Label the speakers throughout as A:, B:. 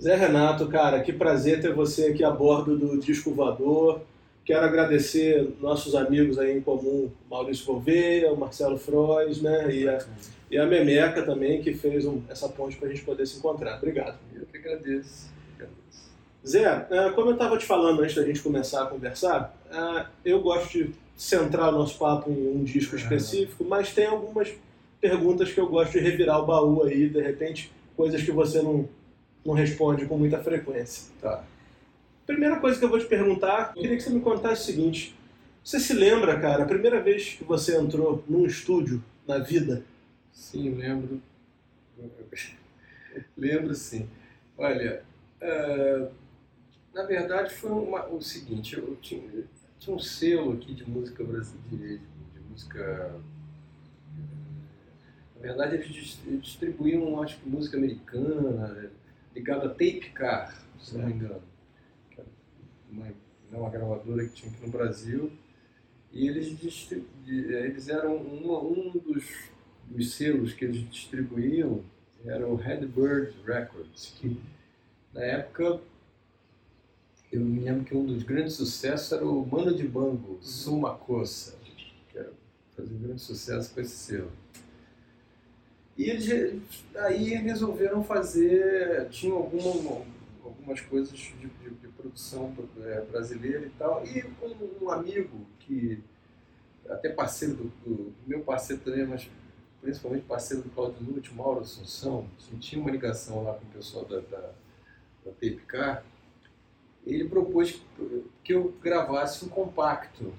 A: Zé Renato, cara, que prazer ter você aqui a bordo do Disco Voador. Quero agradecer nossos amigos aí em comum, Maurício Gouveia, o Marcelo Frois, né? E a, e a Memeca também, que fez um, essa ponte para a gente poder se encontrar. Obrigado.
B: Eu que agradeço.
A: Zé, é, como eu estava te falando antes da gente começar a conversar, é, eu gosto de centrar o nosso papo em um disco específico, mas tem algumas perguntas que eu gosto de revirar o baú aí, de repente, coisas que você não, não responde com muita frequência.
B: Tá.
A: Primeira coisa que eu vou te perguntar, eu queria que você me contasse o seguinte. Você se lembra, cara, a primeira vez que você entrou num estúdio na vida?
B: Sim, lembro. lembro sim. Olha, uh, na verdade foi uma, o seguinte, eu tinha, tinha um selo aqui de música brasileira, de, de música na verdade, eles distribuíam, acho que, música americana, ligada a Tape Car, se não me engano. Que era uma, uma gravadora que tinha aqui no Brasil. E eles, eles eram uma, um dos, dos selos que eles distribuíam era o Redbird Records, que na época eu me lembro que um dos grandes sucessos era o Mano de Bango, Sumacossa, que era, fazia um grande sucesso com esse selo. E eles aí resolveram fazer, tinham alguma, algumas coisas de, de, de produção é, brasileira e tal, e um, um, amigo que, até parceiro do, do, meu parceiro também, mas principalmente parceiro do Claudio Nutti, Mauro Assunção, que tinha uma ligação lá com o pessoal da, da, da TPK, ele propôs que eu gravasse um compacto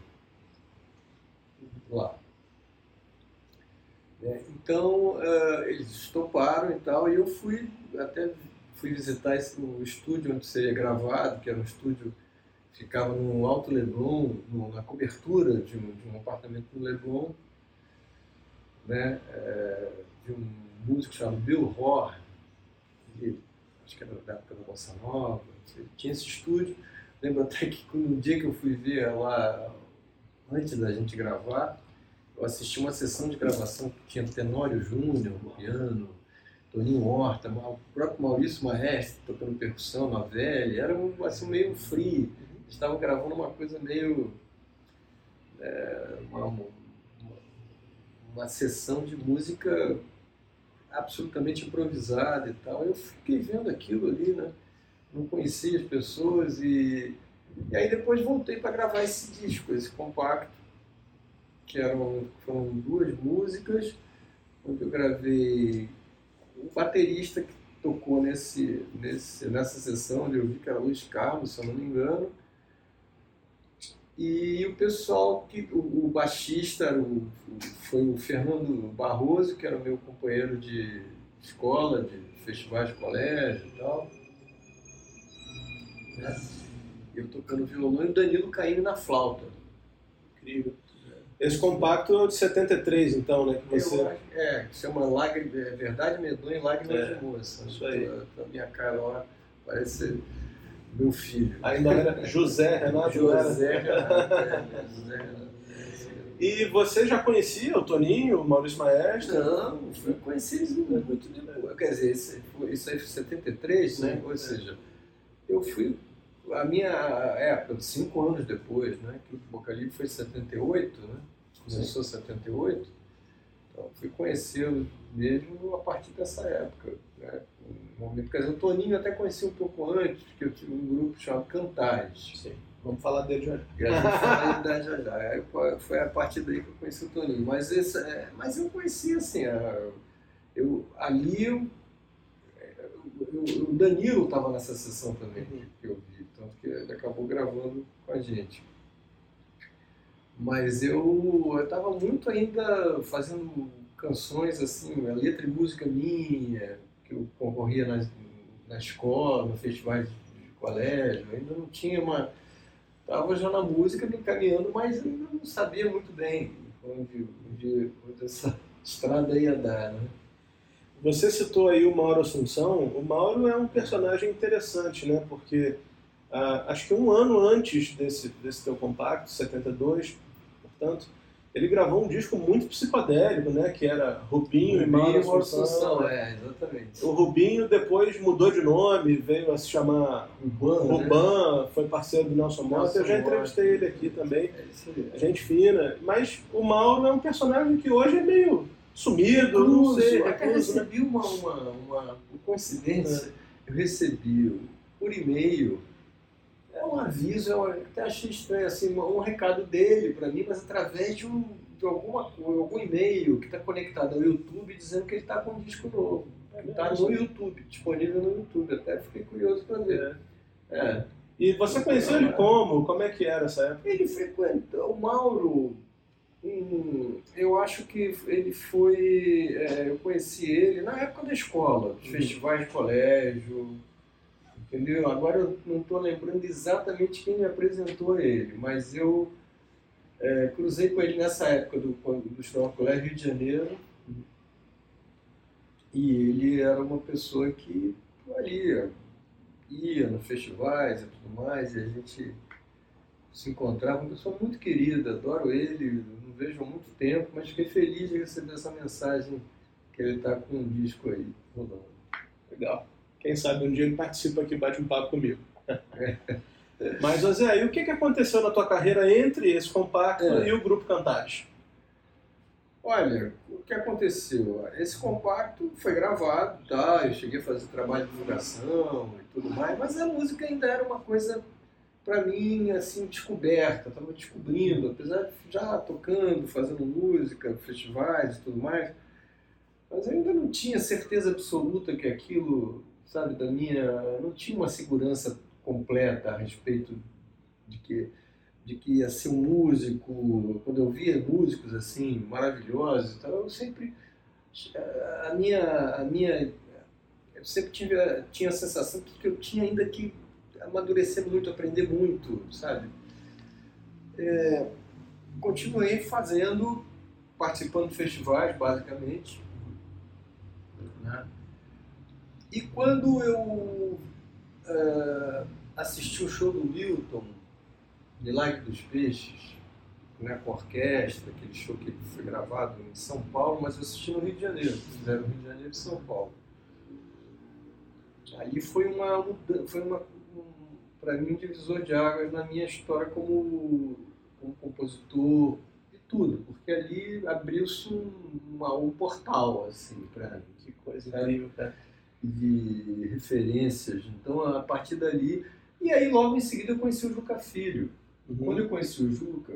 B: lá. Né? Então, uh, eles toparam e tal, e eu fui até fui visitar esse, o estúdio onde seria gravado, que era um estúdio que ficava no Alto Leblon, no, na cobertura de um, de um, apartamento no Leblon, né? É, de um músico chamado Bill Horn, acho que era da época da Bossa Nova, tinha esse estúdio. Lembro até que no dia que eu fui ver lá, antes da gente gravar, eu assisti uma sessão de gravação que tinha Tenório Júnior no piano, Toninho Horta, o próprio Maurício Maestre tocando percussão na velha, era um, assim, meio free. Eles estavam gravando uma coisa meio. É, uma, uma, uma sessão de música absolutamente improvisada e tal. Eu fiquei vendo aquilo ali, né? Não conhecia as pessoas e, e aí depois voltei para gravar esse disco, esse compacto que eram, foram duas músicas, onde eu gravei o baterista que tocou nesse, nesse, nessa sessão, onde eu vi que era Luiz Carlos, se eu não me engano, e o pessoal, que o, o baixista o, foi o Fernando Barroso, que era meu companheiro de escola, de festivais de colégio e tal. Né? Eu tocando violão e o Danilo caindo na flauta.
A: Incrível. Esse compacto é de 73, então, né?
B: Que você... Eu, é, chama Lágrimas, é, Verdade Medonha e Lágrimas é, de Moça.
A: Isso aí.
B: A minha cara lá parece meu filho.
A: Ainda era José Renato?
B: José Renato. É, José Renato.
A: E você já conhecia o Toninho, o Maurício Maestro?
B: Não, eu conheci eles muito depois. Quer dizer, isso, aí foi 73, né? Ou seja, eu fui a minha época, cinco anos depois, né, que o Bocalibre foi 78, né, começou em 78, então fui conhecê-lo mesmo a partir dessa época. Né, um momento, quer dizer, o Toninho até conheci um pouco antes, porque eu tive um grupo chamado Cantares.
A: Sim. Vamos falar dele já.
B: E a gente fala dele já já. foi a partir daí que eu conheci o Toninho. Mas, esse, é, mas eu conheci assim, eu, ali eu, eu, o Danilo estava nessa sessão também, uhum. que eu vi tanto que ele acabou gravando com a gente. Mas eu estava muito ainda fazendo canções assim, letra e música minha, que eu concorria na, na escola, no festivais de colégio, ainda não tinha uma. Estava já na música me encaminhando, mas ainda não sabia muito bem onde, onde, onde essa estrada ia dar. Né?
A: Você citou aí o Mauro Assunção. O Mauro é um personagem interessante, né? Porque Uh, acho que um ano antes desse, desse teu compacto, 72, portanto, ele gravou um disco muito psicodélico, né? Que era Rubinho,
B: Rubinho
A: e Mauro
B: e
A: Assunção.
B: Assunção, é, exatamente.
A: O Rubinho depois mudou de nome, veio a se chamar
B: Urbano, né?
A: Ruban, foi parceiro do Nelson Mota. Eu já entrevistei ele aqui também.
B: É isso aí.
A: Gente fina. Mas o Mauro é um personagem que hoje é meio sumido, eu não sei,
B: eu
A: recluso, né?
B: recebi uma, uma, uma, uma coincidência. Eu recebi por e-mail. É um aviso, eu até achei estranho, assim, um, recado dele para mim, mas através de, um, de alguma, algum e-mail que está conectado ao YouTube dizendo que ele está com um disco novo. Está no YouTube, disponível no YouTube. Até fiquei curioso para ver.
A: É.
B: É.
A: E você conheceu ele como? Como é que era essa época?
B: Ele frequentou, o Mauro, hum, eu acho que ele foi, é, eu conheci ele na época da escola, dos
A: Uhum.
B: festivais de colégio, entendeu? Agora eu não estou lembrando exatamente quem me apresentou a ele, mas eu é, cruzei com ele nessa época do, do Colégio Rio de Janeiro, e ele era uma pessoa que ali ia nos festivais e tudo mais, e a gente se encontrava, uma pessoa muito querida, adoro ele, não vejo há muito tempo, mas fiquei feliz de receber essa mensagem que ele está com um disco aí rolando.
A: Legal. Quem sabe um dia ele participa aqui e bate um papo comigo. Mas, Zé, e o que, que aconteceu na tua carreira entre esse compacto
B: É.
A: e o Grupo Cantares?
B: Olha, o que aconteceu? Esse compacto foi gravado, tá? Eu cheguei a fazer trabalho de divulgação e tudo mais, mas a música ainda era uma coisa para mim assim descoberta, estava descobrindo, apesar de já tocando, fazendo música, festivais e tudo mais, mas eu ainda não tinha certeza absoluta que aquilo, sabe, da minha, não tinha uma segurança completa a respeito de que de que ia ser um músico, quando eu via músicos assim maravilhosos, e tal, eu sempre a minha a minha eu sempre tive tinha a sensação que eu tinha ainda que amadurecer muito, aprender muito, sabe? É, continuei fazendo, participando de festivais, basicamente. né? E quando eu eh, assisti o show do Milton, Milagre dos Peixes, né, com orquestra, aquele show que foi gravado em São Paulo, mas eu assisti no Rio de Janeiro, fizeram Rio de Janeiro e São Paulo. Ali foi uma foi uma um, para mim um divisor de águas na minha história como, como compositor e tudo, porque ali abriu-se um, um portal assim para mim
A: Que coisa incrível, cara.
B: De referências. Então a partir dali e aí logo em seguida eu conheci o Juca Filho.
A: Uhum.
B: Quando eu conheci o Juca,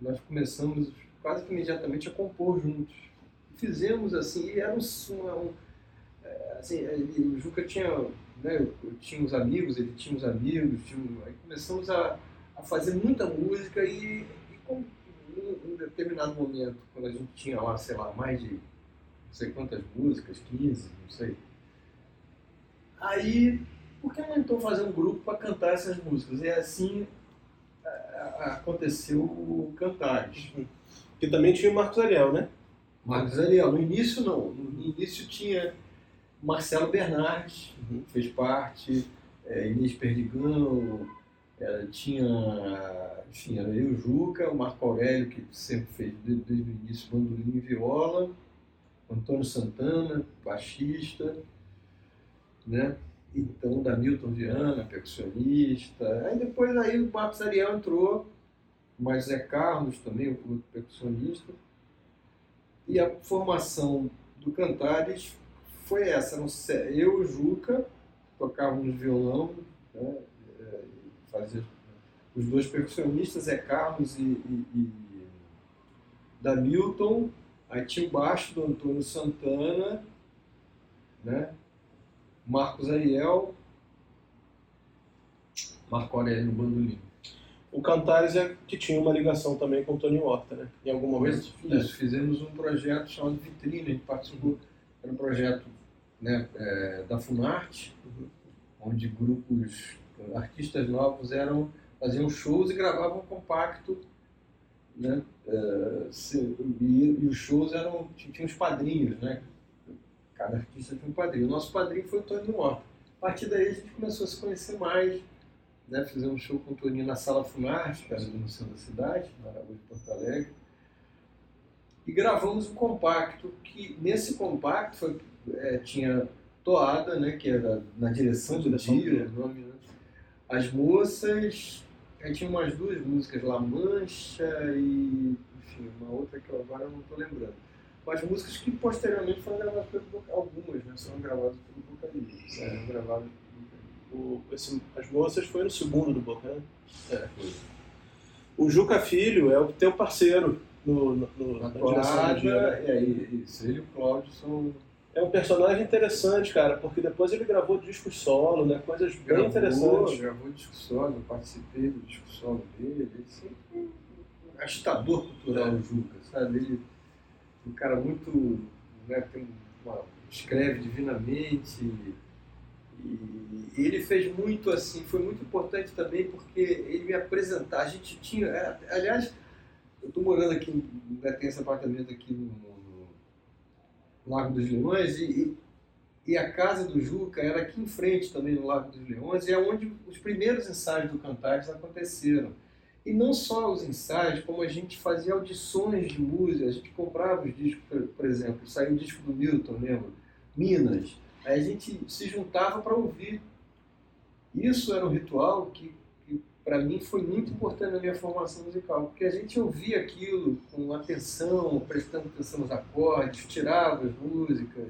B: nós começamos quase que imediatamente a compor juntos. Fizemos assim, e era um, um- é, assim, o Juca tinha, né, eu, eu tinha uns amigos, ele tinha uns amigos, tinha, aí começamos a, a fazer muita música e, e com, em um determinado momento, quando a gente tinha lá, sei lá, mais de não sei quantas músicas, 15, não sei. Aí, por que não então fazer um grupo para cantar essas músicas? E assim a- a- aconteceu o Cantares.
A: Que também tinha o Marcos Ariel, né?
B: Marcos Ariel, no início não, no início tinha Marcelo Bernardes,
A: Uhum.
B: fez parte, é, Inês Perdigão, é, tinha, enfim, era eu, o Juca, o Marco Aurélio, que sempre fez desde, desde o início bandolim e viola, Antônio Santana, baixista, né? Então, da Milton Viana, percussionista. Aí depois aí o Marcos Ariel entrou, mas Zé Carlos também, outro percussionista. E a formação do Cantares foi essa. Eu e o Juca tocávamos violão, né? é, fazia os dois percussionistas, Zé Carlos e, e, e da Milton, aí tinha o baixo do Antônio Santana, né? Marcos Ariel, Marco Aurélio no bandolim.
A: O Cantares é que tinha uma ligação também com o Tony Horta, né? Em algum momento.
B: Isso, fizemos um projeto chamado Vitrine, a gente participou, era um projeto né, é, da Funarte,
A: Uhum.
B: onde grupos, artistas novos eram, faziam shows e gravavam compacto, né, é, e, e os shows eram, tinham os padrinhos, né, cada artista tinha um padrinho. O nosso padrinho foi o Tony Horta. A partir daí a gente começou a se conhecer mais, né, fizemos um show com o Toninho na Sala Funarte, que era no centro da cidade, na de Porto Alegre, e gravamos um compacto, que nesse compacto foi, é, tinha Toada, né, que era na direção do dia, o nome, né? As Moças, aí tinha umas duas músicas lá, Mancha e, enfim, uma outra que eu agora não estou lembrando. Mas músicas que posteriormente foram gravadas pelo algumas, né, foram gravadas pelo vocalista,
A: É.
B: foram gravadas
A: O, esse- as moças foi no segundo do Boca, né?
B: é, foi.
A: O Juca Filho é o teu parceiro no, no, no-
B: na
A: na direção do
B: toada,
A: dia. né?
B: aí, isso, ele e o Cláudio são
A: É um personagem interessante, cara, porque depois ele gravou discos solo, né? Coisas bem
B: Gravou,
A: interessantes.
B: Gravou disco solo, eu participei do disco solo dele. Ele sempre foi um agitador cultural, o Juca, sabe? Ele um cara muito. Né, uma, escreve divinamente. E ele fez muito assim, foi muito importante também porque ele me apresentar. A gente tinha. é, aliás, eu estou morando aqui, né, tem esse apartamento aqui no, no Lago dos Leões e e a casa do Juca era aqui em frente também no Lago dos Leões, e é onde os primeiros ensaios do Cantares aconteceram. E não só os ensaios, como a gente fazia audições de música, a gente comprava os discos, por, exemplo, saiu o disco do Milton, lembra? Minas. Aí a gente se juntava para ouvir. Isso era um ritual que, que para mim foi muito importante na minha formação musical, porque a gente ouvia aquilo com atenção, prestando atenção nos acordes, tirava as músicas,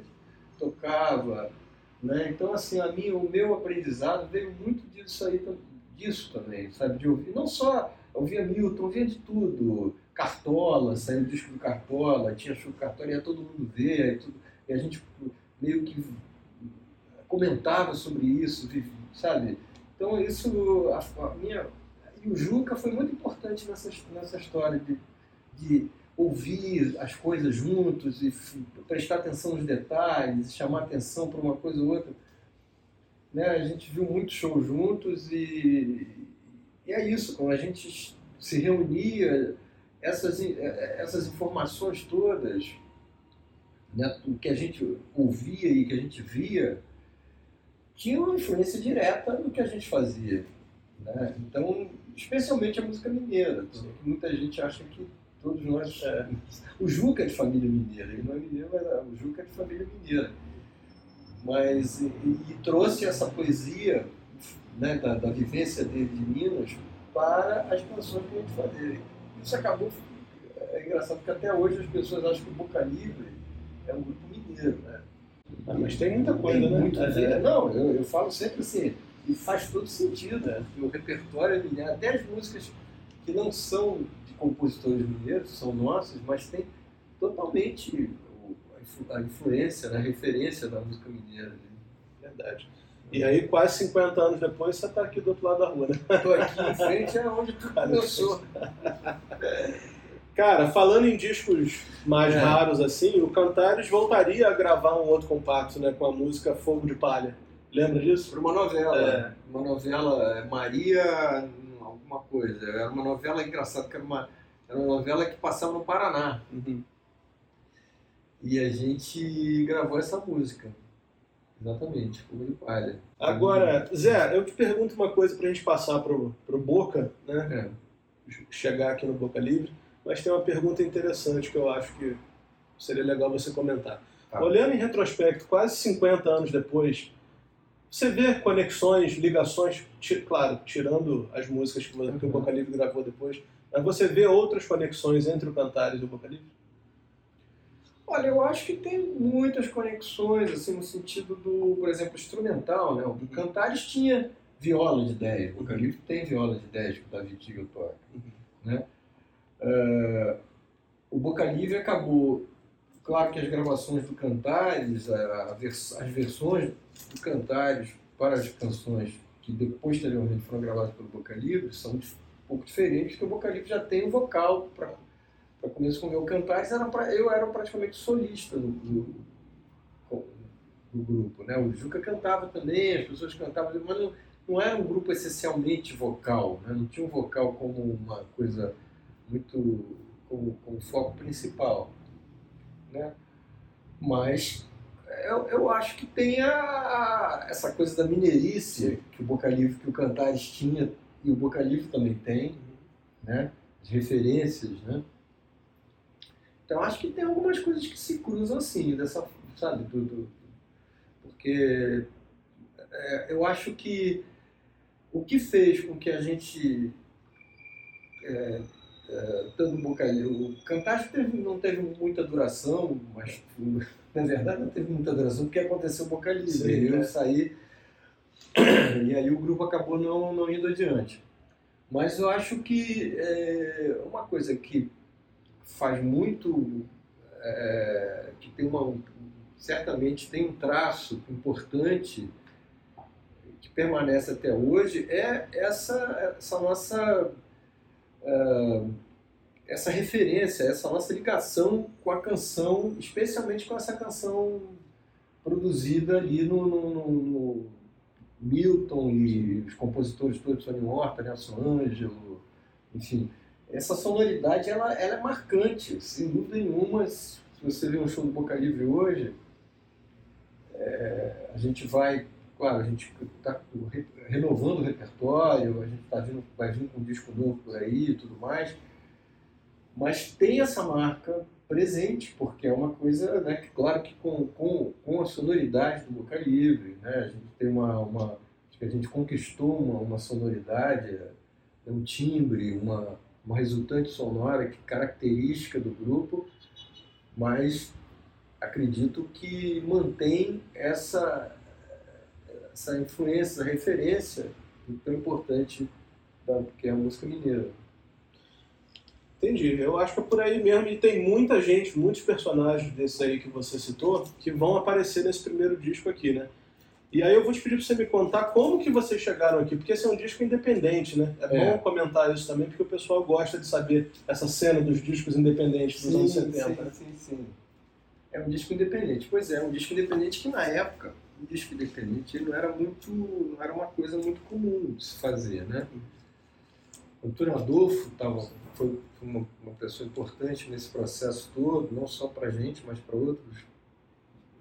B: tocava, né? Então assim, a minha, o meu aprendizado veio muito disso aí, disso também, sabe, de ouvir, não só ouvia Milton, ouvia de tudo, Cartola, saiu o disco do Cartola, tinha show do Cartola, ia todo mundo ver, e, tudo, e a gente meio que comentava sobre isso, sabe? Então isso, a, a minha e o Juca foi muito importante nessa, nessa história de, de ouvir as coisas juntos e prestar atenção nos detalhes, chamar atenção para uma coisa ou outra. Né? A gente viu muitos shows juntos e, e é isso, quando a gente se reunia, essas, essas informações todas, né, o que a gente ouvia e que a gente via, tinha uma influência direta no que a gente fazia. Né? Então, especialmente a música mineira, que muita gente acha que todos nós.
A: É.
B: O Juca é de família mineira, ele não é mineiro, mas o Juca é de família mineira. Mas, e, e trouxe essa poesia né, da, da vivência dele de Minas para as canções que a gente fazia. Isso acabou. É engraçado porque até hoje as pessoas acham que o Boca Livre é um grupo mineiro. Né?
A: Ah, mas tem muita coisa,
B: Tem
A: né?
B: muito
A: É.
B: Não, eu, eu falo sempre assim, e faz todo sentido.
A: É.
B: O repertório é mineiro, até as músicas que não são de compositores mineiros, são nossas, mas tem totalmente a influ- a influência, né, a referência da música mineira.
A: Verdade. E aí, quase 50 anos depois, você está aqui do outro lado da rua, né?
B: Estou aqui em frente é onde tudo começou.
A: Cara, falando em discos mais
B: É.
A: raros assim, o Cantares voltaria a gravar um outro compacto, né? Com a música Fogo de Palha. Lembra disso?
B: Para uma novela.
A: É.
B: Uma novela, é, Maria, alguma coisa. Era uma novela engraçada, que era uma, era uma novela que passava no Paraná. E a gente gravou essa música. Exatamente, Fogo de Palha.
A: Agora, Zé, eu te pergunto uma coisa pra gente passar pro, pro Boca, né?
B: É.
A: Chegar aqui no Boca Livre, mas tem uma pergunta interessante que eu acho que seria legal você comentar.
B: Tá.
A: Olhando em retrospecto, quase 50 anos depois, você vê conexões, ligações, claro, tirando as músicas que, o- que o
B: Uhum.
A: Boca Livre gravou depois, mas você vê outras conexões entre o Cantares e o Boca Livre?
B: Olha, eu acho que tem muitas conexões, assim, no sentido do, por exemplo, instrumental, né? O Cantares tinha viola de 10, o Califo tem viola de 10 que o David Tigel toca, né? Eh, o Boca Livre acabou, claro que as gravações do Cantares, a- a vers- as versões do Cantares para as canções que depois, posteriormente foram gravadas pelo Boca Livre são um pouco diferentes, porque o Boca Livre já tem o vocal para para começo com o meu Cantares, era pra, eu era praticamente solista do, do, do grupo. Né? O Juca cantava também, as pessoas cantavam, mas não, não era um grupo essencialmente vocal, né? não tinha um vocal como uma coisa muito como, como foco principal. Né? Mas eu, eu acho que tem a, a- essa coisa da mineirice que o Boca Livre, que o Cantares tinha, e o Boca Livre também tem, né? as referências, né? Então acho que tem algumas coisas que se cruzam assim, dessa, sabe, do, do porque é, eu acho que o que fez com que a gente é, é, tanto bocadinho, o Cantar teve, não teve muita duração, mas na verdade não teve muita duração porque aconteceu o Boca Livre, eu saí e aí o grupo acabou não, não indo adiante. Mas eu acho que é, uma coisa que faz muito, é, que tem uma, certamente tem um traço importante que permanece até hoje, é essa, essa nossa uh, essa referência, essa nossa ligação com a canção, especialmente com essa canção produzida ali no, no, no, no Milton e os compositores todos, Tony Horta, Nelson Ângelo, enfim. Essa sonoridade ela, ela é marcante, sem dúvida nenhuma. Se você vê um show do Boca Livre hoje, é, a gente vai, claro, a gente está renovando o repertório, a gente tá vindo, vai vir com um disco novo por aí e tudo mais, mas tem essa marca presente, porque é uma coisa, né, que, claro que com, com, com a sonoridade do Boca Livre, né, a gente tem uma, uma a gente conquistou uma, uma sonoridade, um timbre, uma, uma resultante sonora que característica do grupo, mas acredito que mantém essa, essa influência, essa referência tão importante da, que é a música mineira.
A: Entendi. Eu acho que é por aí mesmo. E tem muita gente, muitos personagens desses aí que você citou, que vão aparecer nesse primeiro disco aqui, né? E aí eu vou te pedir para você me contar como que vocês chegaram aqui, porque esse é um disco independente, né? É, é. bom comentar isso também, porque o pessoal gosta de saber essa cena dos discos independentes dos sim, anos 70.
B: Sim, sim, sim. É um disco independente. Pois é, um disco independente que na época, o disco independente ele não era muito, não era uma coisa muito comum de se fazer, né? O Antônio Adolfo tava, foi uma, uma pessoa importante nesse processo todo, não só para a gente, mas para outros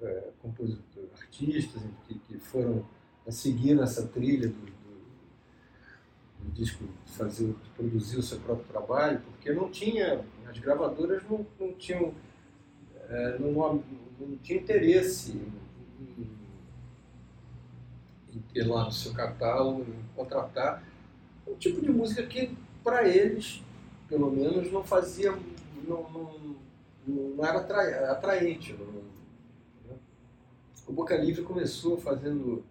B: é, compositores, artistas que, que foram a seguir nessa trilha do, do, do disco, fazer, de produzir o seu próprio trabalho, porque não tinha, as gravadoras não, não tinham é, não, não, tinha interesse em, em, ter lá no seu catálogo, em contratar um tipo de música que, para eles, pelo menos, não fazia, não, não, não era atraente. Não, né? O Boca Livre começou fazendo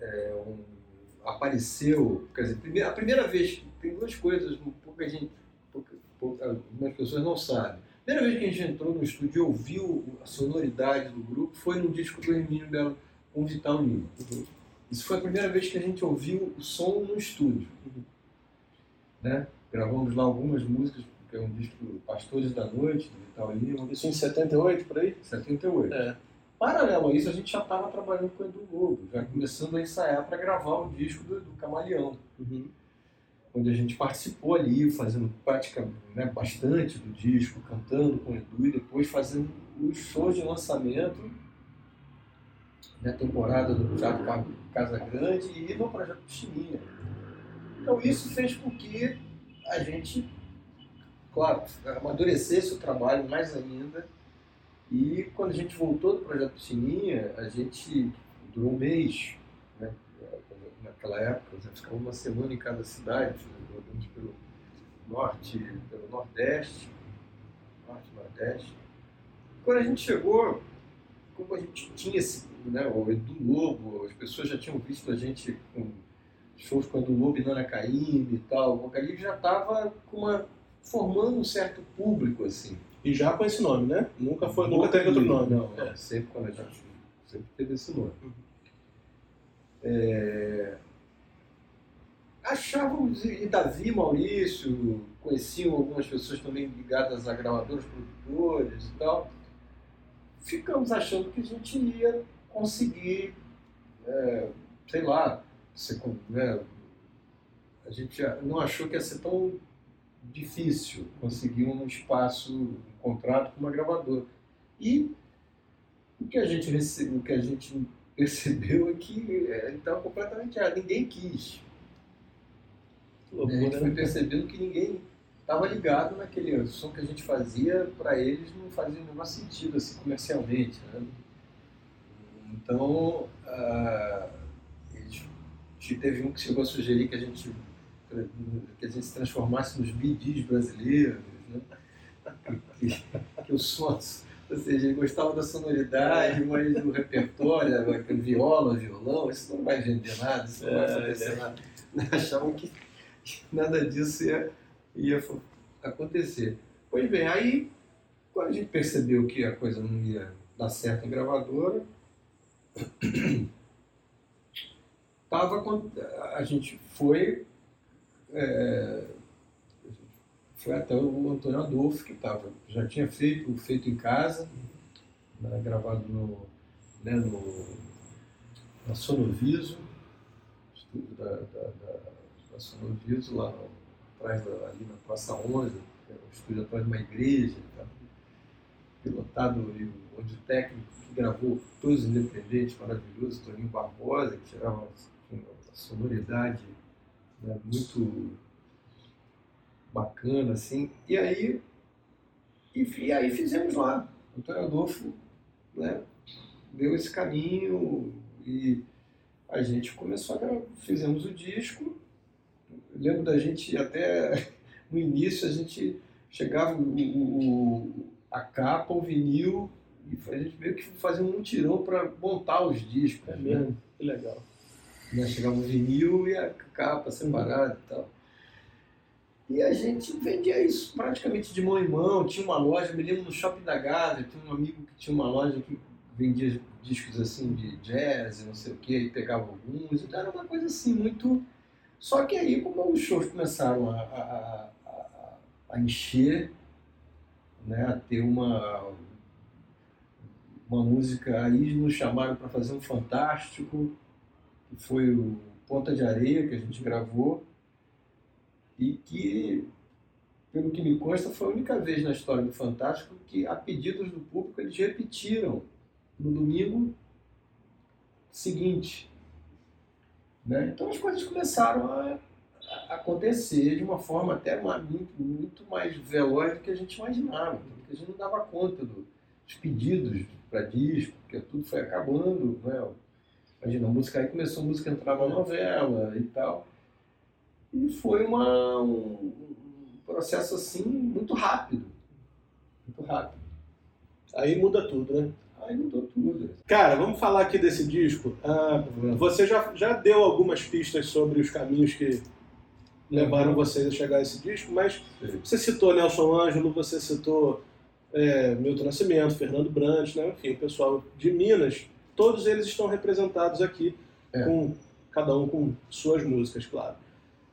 B: é, um, apareceu, quer dizer, a primeira vez, tem duas coisas, pouca gente, pouca, algumas pessoas não sabem. A primeira vez que a gente entrou no estúdio e ouviu a sonoridade do grupo foi no disco do Hermínio Belo com Vital. Uhum. Isso foi a primeira vez que a gente ouviu o som no estúdio. Né? Gravamos lá algumas músicas, que é um disco Pastores da Noite, do Vital Lima.
A: Isso em 78, por aí?
B: 78. É. Paralelo a isso, a gente já estava trabalhando com o Edu Lobo, já começando a ensaiar para gravar o disco do, do Camaleão. Uhum onde a gente participou ali, fazendo prática né, bastante do disco, cantando com o Edu e depois fazendo os shows de lançamento, né, temporada do Teatro Casa Grande e no Projeto Chininha. Então isso fez com que a gente, claro, amadurecesse o trabalho mais ainda. E quando a gente voltou do Projeto Chininha, a gente durou um mês, né, naquela época, nós ficamos uma semana em cada cidade, rodamos pelo norte, pelo nordeste, norte, nordeste. Quando a gente chegou, como a gente tinha esse, né, o Edu Lobo, as pessoas já tinham visto a gente com shows com o Edu Lobo e Nana Caymmi e tal, o Vocalive já estava formando um certo público, assim.
A: E já com esse nome, né? Nunca, foi, nunca teve outro nome.
B: Não, é. sempre quando a gente sempre teve esse nome. Uhum. É, achávamos, e Davi, Maurício, conheciam algumas pessoas também ligadas a gravadores, produtores e tal, ficamos achando que a gente ia conseguir, é, sei lá, né, a gente não achou que ia ser tão difícil conseguir um espaço, um contrato com uma gravadora. E o que a gente recebeu, o que a gente percebeu é que é, ele estava completamente errado. Ninguém quis. Loucura, a gente foi percebendo que ninguém estava ligado naquele som que a gente fazia, para eles não fazia o menor sentido assim, comercialmente. Né? Então, uh, teve um que chegou a sugerir que a gente, que a gente se transformasse nos bidis brasileiros, né? que, que, que o som, ou seja, ele gostava da sonoridade, mas do repertório, aquele viola, violão, isso não vai vender nada, isso não vai é, acontecer é. nada. Achavam que nada disso ia ia acontecer. Pois bem, aí quando a gente percebeu que a coisa não ia dar certo em gravadora, tava, a gente foi, é, foi até o Antônio Adolfo, que tava, já tinha feito Feito em Casa, né, gravado no, né, no, na Sonoviso, estúdio da, da, da, da Sonoviso, lá atrás da, ali na Praça 11, que é um estúdio atrás de uma igreja, tá? pilotado onde o técnico que gravou todos os independentes, maravilhoso, Toninho Barbosa, que tirava uma sonoridade né, muito bacana, assim. E aí, e, aí fizemos lá. O Antônio Adolfo né, deu esse caminho e a gente começou a gravar, fizemos o disco lembro da gente até no início a gente chegava o, o, a capa, o vinil e a gente meio que fazia um mutirão para montar os discos.
A: É mesmo, né? que legal.
B: Né? Chegava o vinil e a capa separada e tal. E a gente vendia isso praticamente de mão em mão. Tinha uma loja, me lembro no Shopping da Gávea, tinha um amigo que tinha uma loja que vendia discos assim de jazz não sei o que, e pegava alguns. Então era uma coisa assim muito só que aí, como os shows começaram a, a, a, a encher, né, a ter uma, uma música, aí nos chamaram para fazer um Fantástico, que foi o Ponta de Areia, que a gente gravou, e que, pelo que me consta, foi a única vez na história do Fantástico que, a pedidos do público, eles repetiram no domingo seguinte. Né? Então as coisas começaram a, acontecer de uma forma até muito, muito mais veloz do que a gente imaginava, porque a gente não dava conta do, dos pedidos para disco, porque tudo foi acabando. Né? Imagina, a música aí começou a música entrar na novela e tal. E foi uma, um processo assim muito rápido. Muito rápido.
A: Aí muda tudo, né?
B: Aí mudou tudo.
A: Cara, vamos falar aqui desse disco. Ah, você já, já deu algumas pistas sobre os caminhos que levaram vocês a chegar a esse disco, mas você citou Nelson Ângelo, você citou é, Milton Nascimento, Fernando Brandt, né? enfim, o pessoal de Minas, todos eles estão representados aqui, é. com cada um com suas músicas, claro.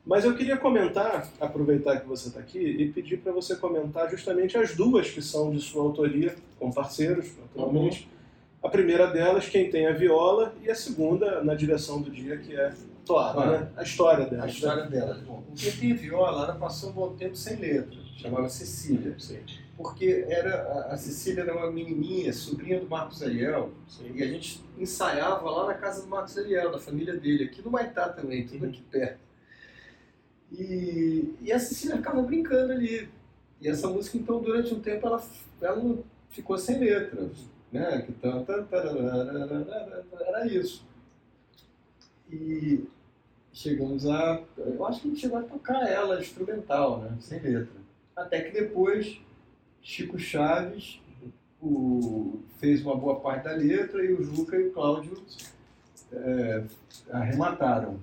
A: Mas eu queria comentar, aproveitar que você está aqui, e pedir para você comentar justamente as duas que são de sua autoria, com parceiros, naturalmente. Uhum. A primeira delas, quem tem a viola, e a segunda, na direção do dia, que é Toada, ah, né? A história dela.
B: A história dela. Bom, quem tem viola, ela passou um bom tempo sem letra, chamava Cecília.
A: Sim.
B: Porque era, a Cecília era uma menininha, sobrinha do Marcos Ariel, Sim. e a gente ensaiava lá na casa do Marcos Ariel, da família dele, aqui no Maitá também, tudo uhum. aqui perto. E, e a Cecília ficava brincando ali. E essa música, então, durante um tempo, ela, ela ficou sem letra. Né? Era isso. E chegamos a. Eu acho que a gente chegou a tocar ela instrumental, né? sem letra. Até que depois, Chico Chaves o, fez uma boa parte da letra e o Juca e o Cláudio é, arremataram.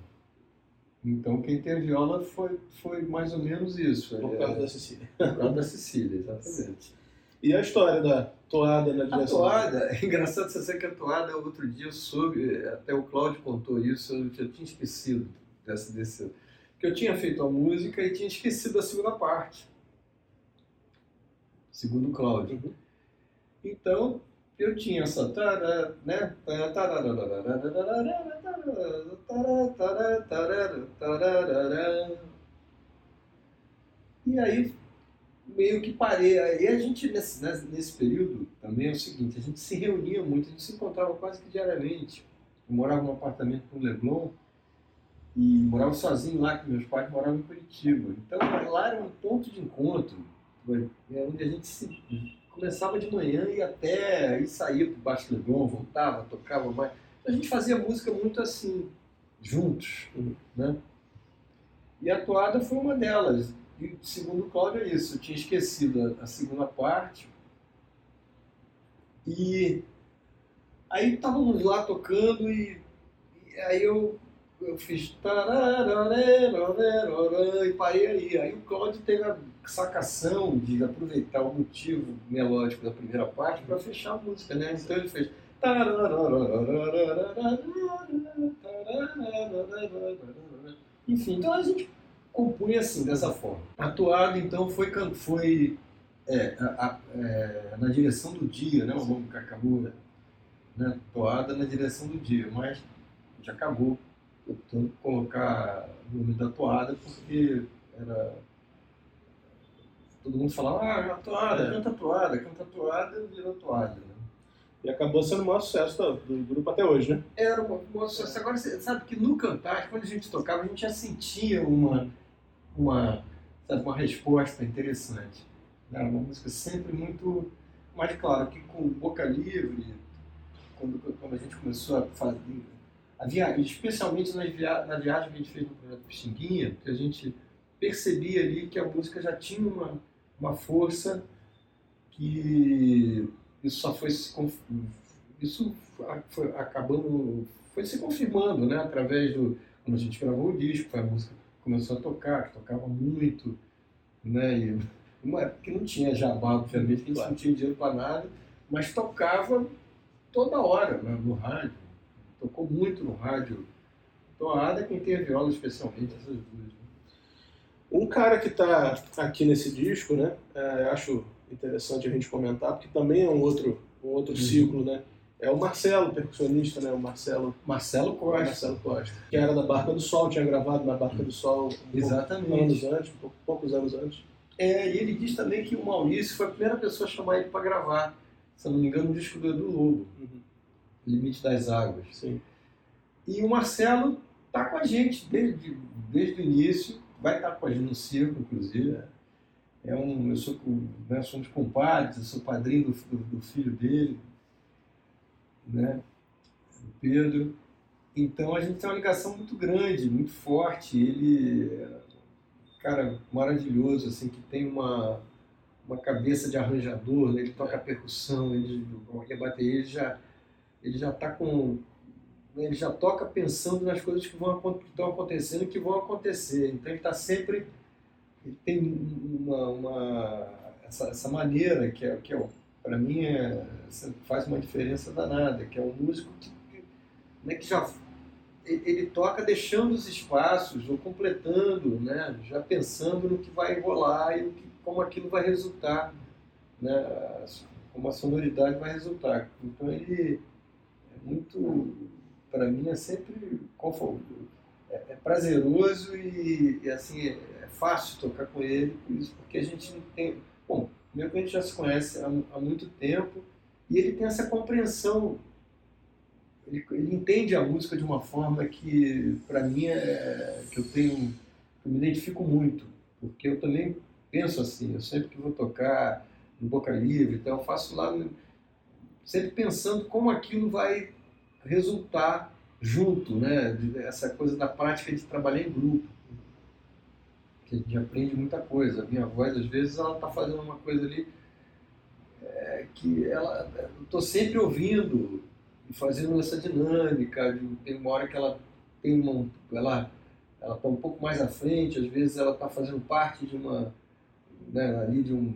B: Então quem tem a viola foi, foi mais ou menos isso.
A: Por causa é, da Cecília.
B: Por causa da Cecília, exatamente.
A: E a história da toada na
B: direção? A toada, é engraçado você que a toada, outro dia eu soube, até o Cláudio contou isso, eu já tinha esquecido dessa, desse, que eu tinha feito a música e tinha esquecido a segunda parte, segundo Cláudio. Uhum. Então, eu tinha essa né? E aí meio que parei. Aí a gente nesse, nesse período também é o seguinte, a gente se reunia muito, a gente se encontrava quase que diariamente. Eu morava num apartamento com o Leblon e morava sozinho lá, que meus pais moravam em Curitiba. Então lá era um ponto de encontro, é onde a gente se, começava de manhã e até e saía para o Leblon, voltava, tocava mais. Então, a gente fazia música muito assim, juntos, né? E a toada foi uma delas. E segundo o Cláudio é isso, eu tinha esquecido a, a segunda parte. E aí estávamos lá tocando e, e aí eu eu fiz e parei aí. Aí o Claudio teve a sacação de aproveitar o motivo melódico da primeira parte para fechar a música, né? Então ele fez. Enfim, então a gente compunha assim, dessa forma. A toada, então, foi, foi é, a, a, é, na direção do dia, né? O nome acabou, né? Toada na direção do dia, mas já acabou optando por colocar o nome da toada porque era. Todo mundo falava, ah, a toada, é. canta toada, canta toada, virou toada. Né?
A: E acabou sendo o maior sucesso do, do grupo até hoje, né?
B: Era o maior sucesso. Agora, você sabe que no cantar, quando a gente tocava, a gente já sentia uma, uma, sabe, uma resposta interessante. Era uma música sempre muito. Mas, claro, que com boca livre, quando, quando a gente começou a fazer a viagem, especialmente na, via na viagem que a gente fez no projeto Pixinguinha, que a gente percebia ali que a música já tinha uma, uma força que isso só foi se isso foi acabando foi se confirmando né através do quando a gente gravou o disco a música começou a tocar que tocava muito né e uma época que não tinha jabá obviamente que gente não tinha dinheiro para nada mas tocava toda hora né, no rádio tocou muito no rádio. Toada quem tem a viola especialmente, essas duas. Né?
A: Um cara que está aqui nesse disco, né? É, acho interessante a gente comentar, porque também é um outro, um outro uhum. ciclo, né? É o Marcelo, percussionista, né? O Marcelo.
B: Marcelo Costa.
A: Marcelo Costa. Que era da Barca do Sol, tinha gravado na Barca do Sol
B: um Exatamente.
A: anos antes, poucos anos antes.
B: É, e ele diz também que o Maurício foi a primeira pessoa a chamar ele para gravar, se não me engano, no disco do Edu Lobo. Uhum. Limite das Águas.
A: Sim.
B: E o Marcelo está com a gente desde, desde o início, vai estar tá com a gente no circo, inclusive. É um, eu sou, né, somos compadres, eu sou padrinho do, do, do filho dele, né, do Pedro. Então a gente tem uma ligação muito grande, muito forte. Ele é cara maravilhoso, assim, que tem uma, uma cabeça de arranjador, né? ele toca percussão, ele, a bateria, ele já ele já está com ele já toca pensando nas coisas que vão estão acontecendo e que vão acontecer. Então ele está sempre ele tem uma, uma essa, essa, maneira que é que é para mim é, faz uma diferença danada que é um músico que, né, que já ele, ele toca deixando os espaços ou completando né já pensando no que vai rolar e que, como aquilo vai resultar né como a sonoridade vai resultar. Então ele muito, para mim, é sempre é, é prazeroso e, e assim, é, é, fácil tocar com ele, por isso, porque a gente não tem. Bom, primeiro que a gente já se conhece há, há muito tempo e ele tem essa compreensão. Ele, ele entende a música de uma forma que, para mim, é, que eu tenho. Que eu me identifico muito, porque eu também penso assim, eu sempre que vou tocar no Boca Livre, então eu faço lá sempre pensando como aquilo vai resultar junto, né? Essa coisa da prática de trabalhar em grupo. Que a gente aprende muita coisa. A minha voz, às vezes, ela está fazendo uma coisa ali é, que ela, eu estou sempre ouvindo e fazendo essa dinâmica. De, tem uma hora que ela tem uma, ela ela está um pouco mais à frente, às vezes ela está fazendo parte de uma, né, ali de um,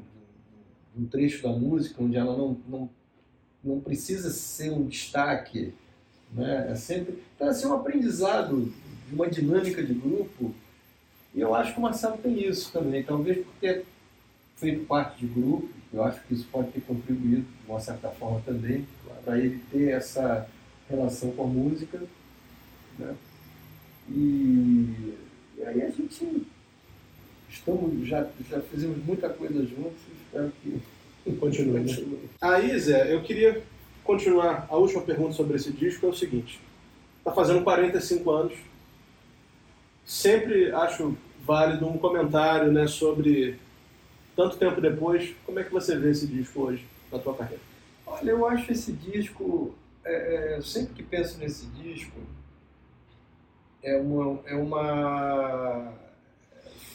B: de um trecho da música onde ela não, não não precisa ser um destaque, né? É sempre então, assim, um aprendizado de uma dinâmica de grupo. E eu acho que o Marcelo tem isso também, talvez por ter feito parte de grupo, eu acho que isso pode ter contribuído de uma certa forma também para ele ter essa relação com a música, né? E, e aí a gente estamos já já fizemos muita coisa juntos, espero que
A: Continue. Né? Aí, Zé, eu queria continuar. A última pergunta sobre esse disco é o seguinte: está fazendo 45 anos. sempre acho válido um comentário né, sobre tanto tempo depois, como é que você vê esse disco hoje na tua carreira?
B: Olha, eu acho esse disco, é, é, sempre que penso nesse disco, é uma, é uma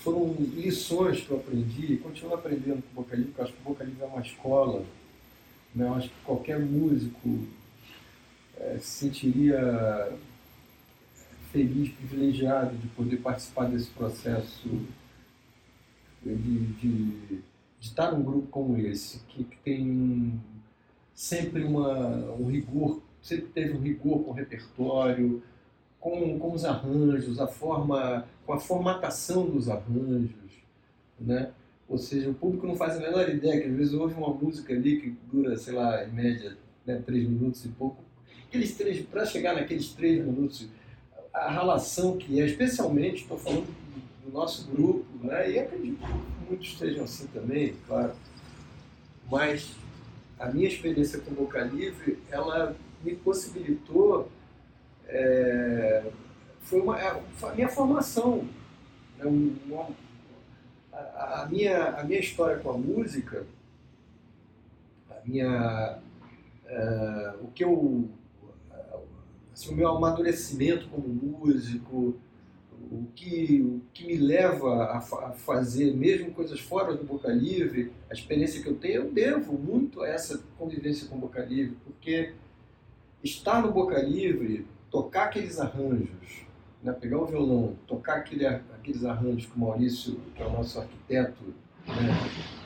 B: foram lições que eu aprendi e continuo aprendendo com o Boca Livre, porque acho que o Boca Livre é uma escola. Né? Eu acho que qualquer músico é, se sentiria feliz, privilegiado de poder participar desse processo de, de, de estar num grupo como esse, que, que tem sempre uma, um rigor, sempre teve um rigor com o repertório, com, com os arranjos, a forma, com a formatação dos arranjos, né? Ou seja, o público não faz a menor ideia, que às vezes ouve uma música ali que dura, sei lá, em média, né, três minutos e pouco. Aqueles três, para chegar naqueles três minutos, a relação que é, especialmente, estou falando do nosso grupo, né? E acredito que muitos estejam assim também, claro. Mas a minha experiência com Boca Livre, ela me possibilitou é, foi, uma, é, a minha formação. Né? Uma, a, minha, a minha história com a música, a minha, é, o que eu, assim, o meu amadurecimento como músico, o que, o que me leva a, a, fazer mesmo coisas fora do Boca Livre, a experiência que eu tenho, eu devo muito a essa convivência com o Boca Livre, porque estar no Boca Livre tocar aqueles arranjos, né, pegar o violão, tocar aquele, aqueles arranjos que o Maurício, que é o nosso arquiteto né,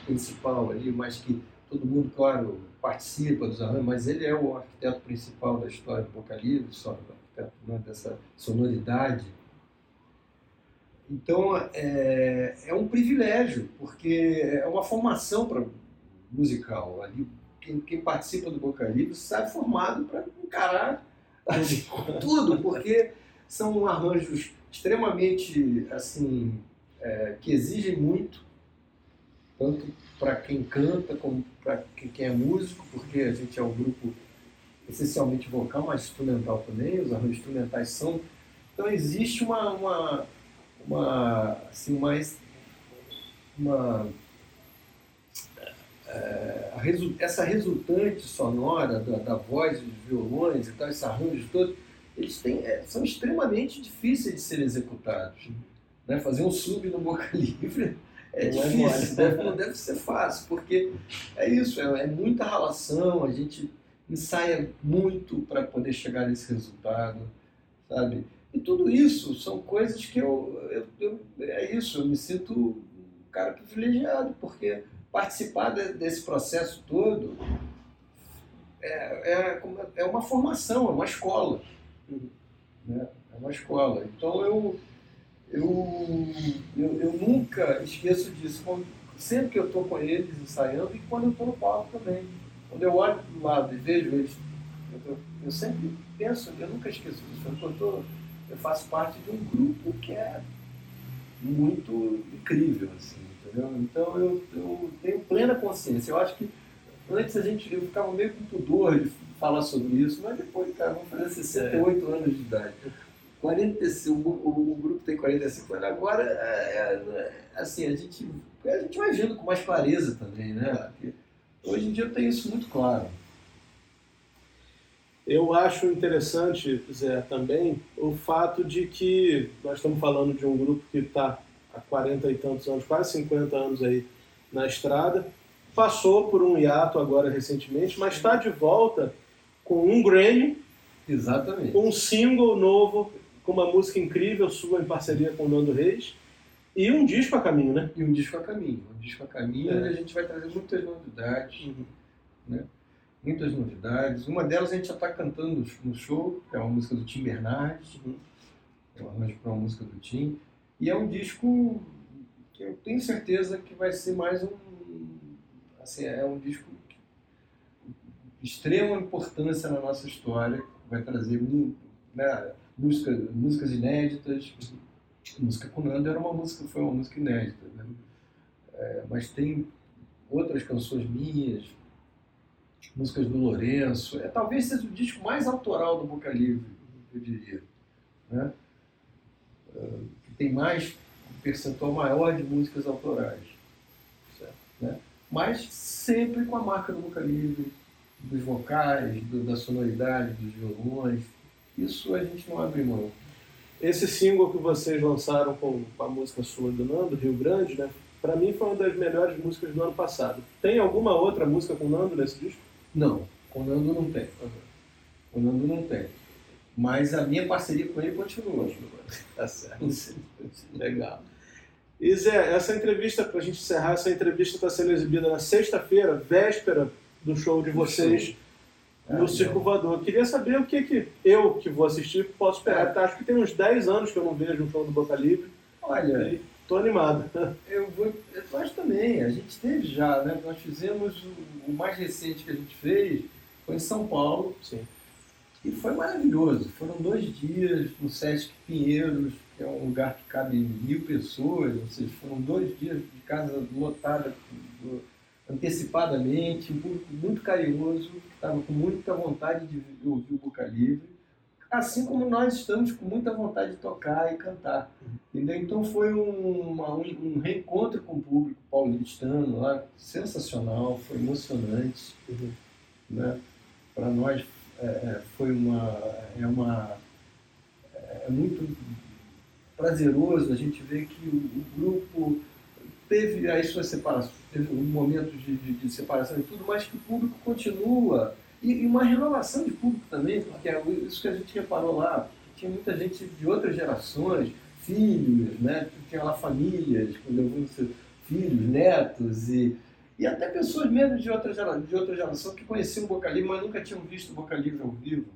B: principal ali, mas que todo mundo, claro, participa dos arranjos, mas ele é o arquiteto principal da história do Boca Livre, só arquiteto né, dessa sonoridade. Então, é, é um privilégio, porque é uma formação musical. Ali, quem, quem participa do Boca Livre sai formado para encarar tudo, porque são arranjos extremamente, assim, é, que exigem muito, tanto para quem canta como para quem é músico, porque a gente é um grupo essencialmente vocal, mas instrumental também, os arranjos instrumentais são. Então existe uma, uma, uma assim, mais uma é, essa resultante sonora da, da voz, dos violões e tal, esses arranjos todos, eles têm, é, são extremamente difíceis de serem executados. Né? Fazer um sub no Boca Livre é não é difícil, deve, não deve ser fácil, porque é isso, é, é muita relação, a gente ensaia muito para poder chegar nesse resultado, sabe? E tudo isso são coisas que eu, eu, eu, é isso, eu me sinto um cara privilegiado, porque participar de, desse processo todo é, é, é, uma formação, é uma escola. Né? É uma escola. Então eu, eu, eu, eu nunca esqueço disso. Sempre que eu estou com eles ensaiando e quando eu estou no palco também. Quando eu olho para o lado e vejo eles, eu, eu sempre penso, eu nunca esqueço disso. Eu, tô, eu faço parte de um grupo que é muito incrível. Assim. Entendeu? Então eu, eu tenho plena consciência. Eu acho que antes a gente eu ficava meio com pudor de falar sobre isso, mas depois, cara, vamos fazer 68 é. anos de idade. 45, o, o, o, grupo tem 45 anos, agora é, é, assim, a gente, a gente vai vendo com mais clareza também, né? Porque hoje em dia eu tenho isso muito claro.
A: Eu acho interessante, Zé, também o fato de que nós estamos falando de um grupo que está há 40 e tantos anos, quase 50 anos aí na estrada. Passou por um hiato agora recentemente, mas está de volta com um Grammy.
B: Exatamente.
A: Um single novo, com uma música incrível sua em parceria com o Nando Reis. E um disco a caminho, né?
B: E um disco a caminho. Um disco a caminho é. e a gente vai trazer muitas novidades. Uhum. Né? Muitas novidades. Uma delas a gente já está cantando no show, que é uma música do Tim Bernardes. Uhum. Um para uma música do Tim. E é um disco que eu tenho certeza que vai ser mais um. Assim, é um disco de extrema importância na nossa história, vai trazer né, música, músicas inéditas. música com Nando era uma música, foi uma música inédita, né? É, mas tem outras canções minhas, músicas do Lourenço. É, talvez seja o disco mais autoral do Boca Livre, eu diria. Né? Tem mais, um percentual maior de músicas autorais. Certo? Né? Mas sempre com a marca do Boca Livre, dos vocais, do, da sonoridade, dos violões. Isso a gente não abre mão.
A: Esse single que vocês lançaram com, a música sua do Nando, Rio Grande, né? Pra mim foi uma das melhores músicas do ano passado. Tem alguma outra música com o Nando nesse disco?
B: Não, com o Nando não tem. Uhum. O Nando não tem. Mas a minha parceria com ele continua.
A: Tá certo. Legal. E Zé, essa entrevista, para a gente encerrar, essa entrevista está sendo exibida na sexta-feira, véspera do show de vocês é, no Circo Voador. Queria saber o que, que eu, que vou assistir, posso esperar. É. Acho que tem uns 10 anos que eu não vejo um show do Boca Livre.
B: Olha,
A: estou animado.
B: Eu, vou, eu acho também. A gente teve já, né? Nós fizemos o, o mais recente que a gente fez foi em São Paulo.
A: Sim.
B: E foi maravilhoso. Foram dois dias no Sesc Pinheiros, que é um lugar que cabe mil pessoas, ou seja, foram dois dias de casa lotada antecipadamente, um público muito carinhoso, que estava com muita vontade de ouvir o Boca Livre, assim como nós estamos com muita vontade de tocar e cantar. Entendeu? Então foi um, uma, um, reencontro com o público paulistano lá, sensacional, foi emocionante. Né? Para nós é, é, foi uma, é uma é muito prazeroso a gente ver que o, o grupo teve aí suas separações, teve um momento de, de, de, separação e tudo, mas que o público continua. E, e, uma renovação de público também, porque é isso que a gente reparou lá, tinha muita gente de outras gerações, filhos, né? Tinha lá famílias, eu vi filhos, netos e, e até pessoas mesmo de outra, geração, de outra geração que conheciam o Boca Livre, mas nunca tinham visto o Boca Livre ao vivo.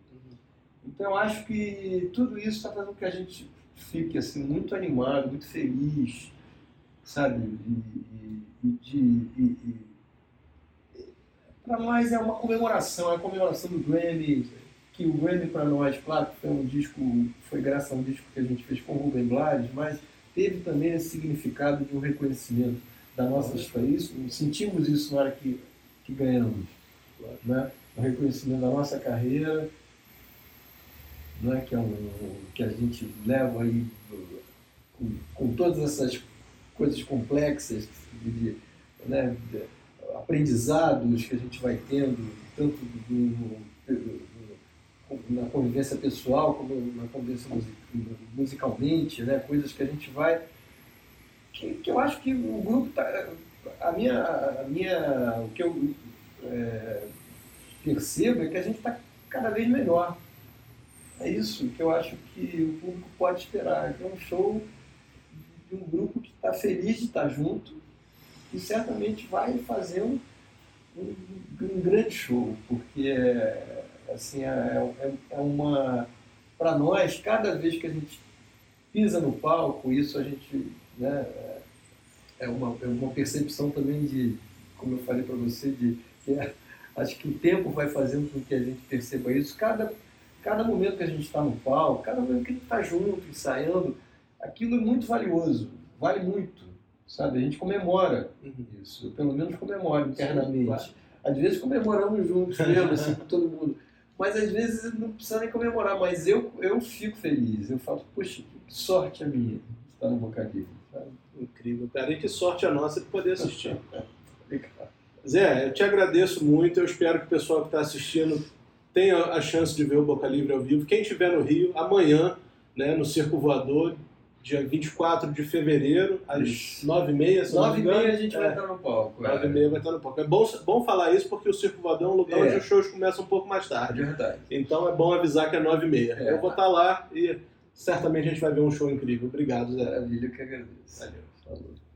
B: Então eu acho que tudo isso está fazendo com que a gente fique assim, muito animado, muito feliz sabe? E, e, de, para nós é uma comemoração, é a comemoração do Grammy, que o Grammy para nós, claro, foi um disco, foi graças a um disco que a gente fez com o Rubem Blades, mas teve também esse significado de um reconhecimento da nossa história. Isso, sentimos isso na hora que, que ganhamos, né? O reconhecimento da nossa carreira, né? que, é um, que a gente leva aí com, com todas essas coisas complexas, de, né, de aprendizados que a gente vai tendo, tanto na convivência pessoal como na convivência musicalmente, né, coisas que a gente vai. Que, que eu acho que o grupo tá, a minha, a minha, o que eu é, percebo é que a gente está cada vez melhor. É isso que eu acho que o público pode esperar. É um show de um grupo que está feliz de estar junto e certamente vai fazer um, um, um grande show, porque é, assim, é, é, é uma. Para nós, cada vez que a gente pisa no palco, isso a gente. Né, é, uma, é uma percepção também de, como eu falei para você, de que é, acho que o tempo vai fazendo com que a gente perceba isso. Cada, cada momento que a gente está no palco, cada momento que a gente está junto, ensaiando, aquilo é muito valioso, vale muito, sabe? A gente comemora uhum. isso, eu, pelo menos comemoro internamente. Sim, claro. Às vezes comemoramos juntos mesmo, assim, com todo mundo. Mas às vezes não precisa nem comemorar, mas eu, eu fico feliz. Eu falo, poxa, que sorte a minha estar no Boca Livre.
A: Incrível, cara. E que sorte a nossa de poder assistir. Zé, eu te agradeço muito. Eu espero que o pessoal que está assistindo tenha a chance de ver o Boca Livre ao vivo. Quem estiver no Rio, amanhã, né, no Circo Voador, dia 24 de fevereiro, às 9h30.
B: 9h30 a gente vai é, estar no palco.
A: 9h30 é. vai estar no palco. É bom, bom falar isso porque o Circo Vadão é um lugar é. onde os shows começam um pouco mais tarde.
B: É verdade.
A: Então é bom avisar que é 9h30. É. Eu vou estar lá e certamente a gente vai ver um show incrível. Obrigado, Zé.
B: Maravilha, que agradeço. Valeu. Falou.